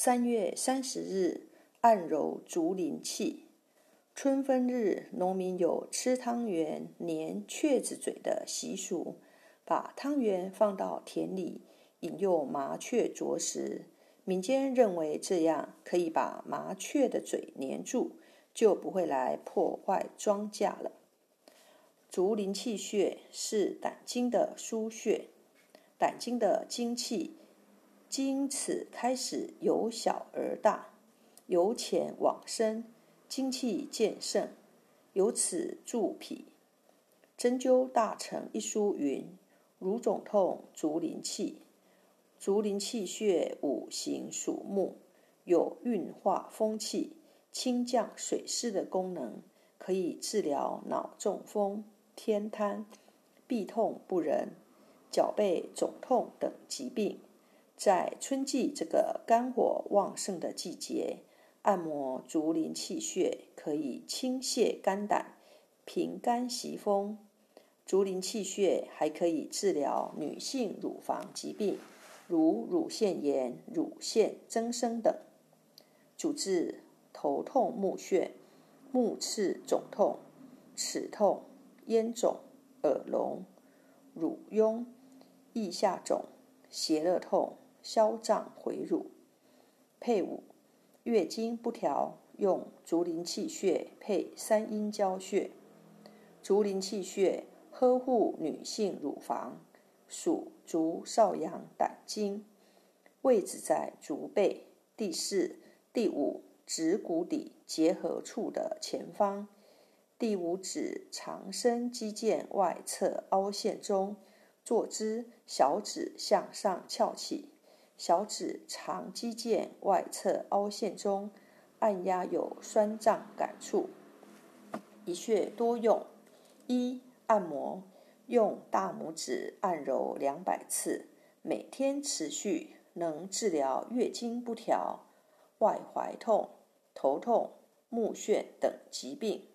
三月三十日，按揉竹林气。春分日，农民有吃汤圆、粘雀子嘴的习俗，把汤圆放到田里，引诱麻雀啄食。民间认为这样可以把麻雀的嘴粘住，就不会来破坏庄稼了。竹林气穴是胆经的腧穴，胆经的精气经此开始由小而大，由浅往深，精气渐盛，由此助脾。针灸大成一书云：如肿痛，竹林气。竹林气血五行属木，有运化风气、清降水湿的功能，可以治疗脑中风、天瘫、臂痛不仁、脚背肿痛等疾病。在春季这个肝火旺盛的季节，按摩竹林气血可以清泻肝胆、平肝息风。竹林气血还可以治疗女性乳房疾病。如乳腺炎、乳腺增生等，主治头痛目眩、目赤肿痛、齿痛、咽肿、耳聋、乳痈、腋下肿、胁肋痛、消胀回乳。配伍月经不调，用竹林气血配三阴交穴。竹林气血呵护女性乳房。属足少阳胆经，位置在足背第四、第五指骨底结合处的前方，第五指长伸肌腱外侧凹陷中。坐姿：小指向上翘起，小指长肌腱外侧凹陷中，按压有酸胀感触。一穴多用：一、按摩。用大拇指按揉两百次，每天持续，能治疗月经不调、外怀痛、头痛、目眩等疾病。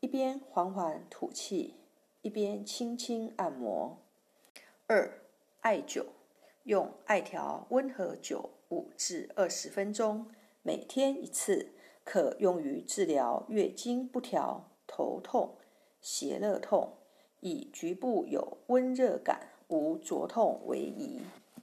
一边缓缓吐气，一边轻轻按摩。二、艾灸，用艾条温和灸五至二十分钟，每天一次，可用于治疗月经不调、头痛、胁肋痛。以局部有温热感、无灼痛为宜。